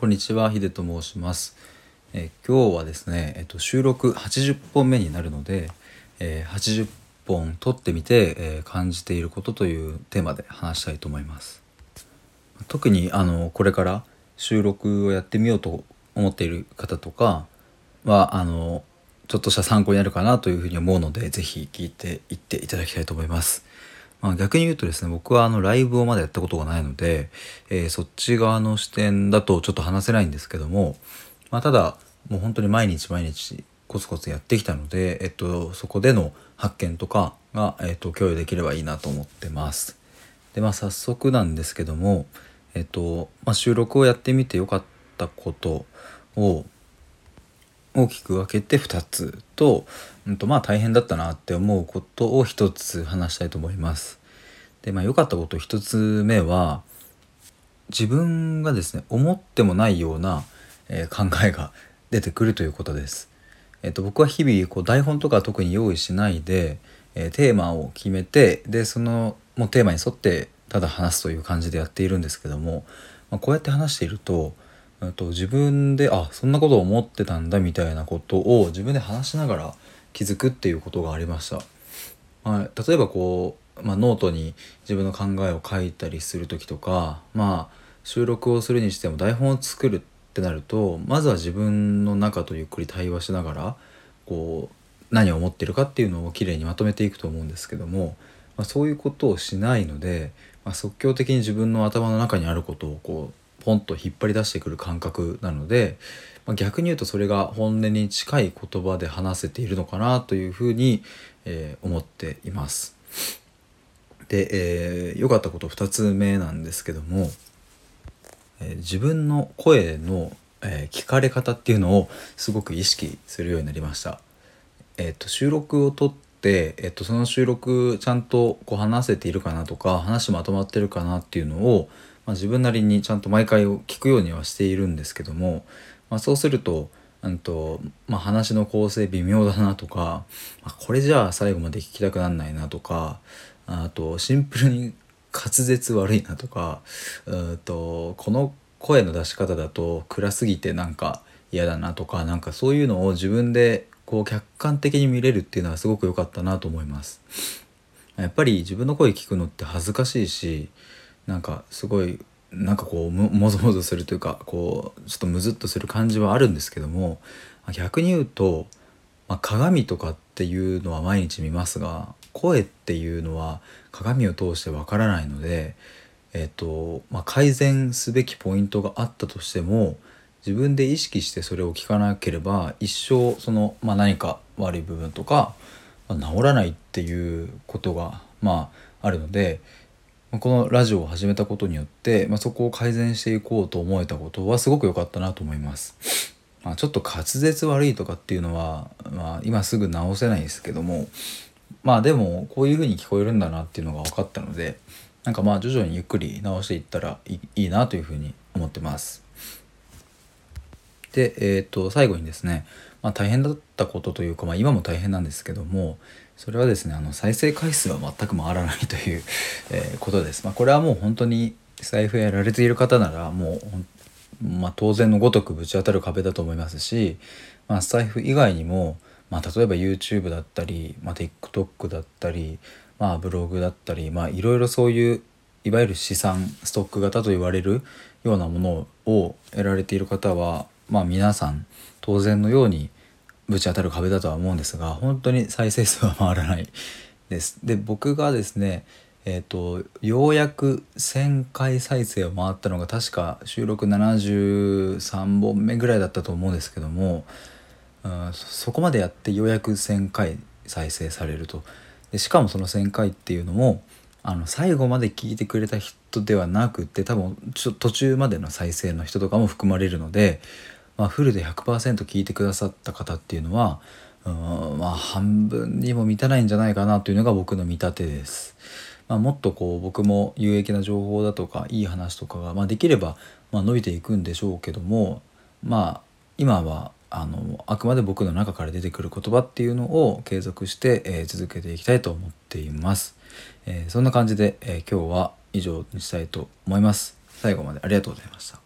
こんにちは、ヒデと申します。えー今日はですね、えっと、収録80本目になるので、えー80本撮ってみて、えー感じていることというテーマで話したいと思います。特にあのこれから収録をやってみようと思っている方とかはあのちょっとした参考になるかなというふうに思うのでぜひ聞いていっていただきたいと思います。まあ、逆に言うとですね僕はあのライブをまだやったことがないので、えーそっち側の視点だとちょっと話せないんですけども、まあ、ただもう本当に毎日毎日コツコツやってきたので、えっと、そこでの発見とかが、えっと、共有できればいいなと思ってます。でまあ早速なんですけども、えっとまあ、収録をやってみてよかったことを大きく分けて2つと,、うん、とまあ大変だったなって思うことを1つ話したいと思います。でまあ良かったこと1つ目は自分がですね思ってもないような、えー考えが出てくるということです。えっと僕は日々こう台本とか特に用意しないで、えーテーマを決めてでそのもうテーマに沿ってただ話すという感じでやっているんですけども、まあ、こうやって話していると,、と自分であそんなことを思ってたんだみたいなことを自分で話しながら気づくっていうことがありました。まあ、例えばこう、まあ、ノートに自分の考えを書いたりする時とか、まあ、収録をするにしても台本を作るってなるとまずは自分の中とゆっくり対話しながらこう何を思ってるかっていうのをきれいにまとめていくと思うんですけども、まあ、そういうことをしないので、まあ、即興的に自分の頭の中にあることをこうポンと引っ張り出してくる感覚なので、まあ、逆に言うとそれが本音に近い言葉で話せているのかなというふうに、えー思っています。で、えー良かったこと2つ目なんですけども、えー自分の声の、えー聞かれ方っていうのをすごく意識するようになりました。えっと収録を撮って、えっとその収録ちゃんとこう話せているかなとか話まとまってるかなっていうのを、まあ、自分なりにちゃんと毎回聞くようにはしているんですけども、まあ、そうすると,、うんとまあ、話の構成微妙だなとか、まあ、これじゃあ最後まで聞きたくなんないなとかあとシンプルに滑舌悪いなとかうとこの声の出し方だと暗すぎてなんか嫌だなとかなんかそういうのを自分でこう客観的に見れるっていうのはすごく良かったなと思います。やっぱり自分の声聞くのって恥ずかしいしなんかすごいなんかこうもぞもぞするというかこうちょっとムズっとする感じはあるんですけども逆に言うと、まあ、鏡とかっていうのは毎日見ますが声っていうのは鏡を通してわからないので、えっとまあ、改善すべきポイントがあったとしても自分で意識してそれを聞かなければ一生その、まあ、何か悪い部分とか、まあ治らないっていうことがまああるのでこのラジオを始めたことによって、まあ、そこを改善していこうと思えたことはすごく良かったなと思います。まあ、ちょっと滑舌悪いとかっていうのは、まあ、今すぐ直せないですけどもまあでもこういう風に聞こえるんだなっていうのが分かったのでなんかまあ徐々にゆっくり直していったらいいなという風に思ってます。で、えー、と最後にですね、まあ、大変だったことというか、まあ、今も大変なんですけどもそれはですねあの再生回数は全く回らないという、えーことです。まあ、これはもう本当に財布やられている方ならもうまあ、当然のごとくぶち当たる壁だと思いますし、まあ、スタイフ以外にも、まあ、例えば YouTube だったり、まあ、TikTok だったり、まあ、ブログだったり、まあ、いろいろそういういわゆる資産ストック型と言われるようなものを得られている方は、まあ、皆さん当然のようにぶち当たる壁だとは思うんですが本当に再生数は回らないです。で僕がですねえー、とようやく1,000回再生を回ったのが確か収録73本目ぐらいだったと思うんですけども、うん、そこまでやってようやく1,000回再生されるとでしかもその1,000回っていうのもあの最後まで聞いてくれた人ではなくて多分ちょ途中までの再生の人とかも含まれるので、まあ、フルで100%聞いてくださった方っていうのはうんまあ半分にも満たないんじゃないかなというのが僕の見立てです。まあ、もっとこう僕も有益な情報だとかいい話とかが、まあ、できればま伸びていくんでしょうけどもまあ今はあのあくまで僕の中から出てくる言葉っていうのを継続して、えー続けていきたいと思っています。えーそんな感じで、えー今日は以上にしたいと思います。最後までありがとうございました。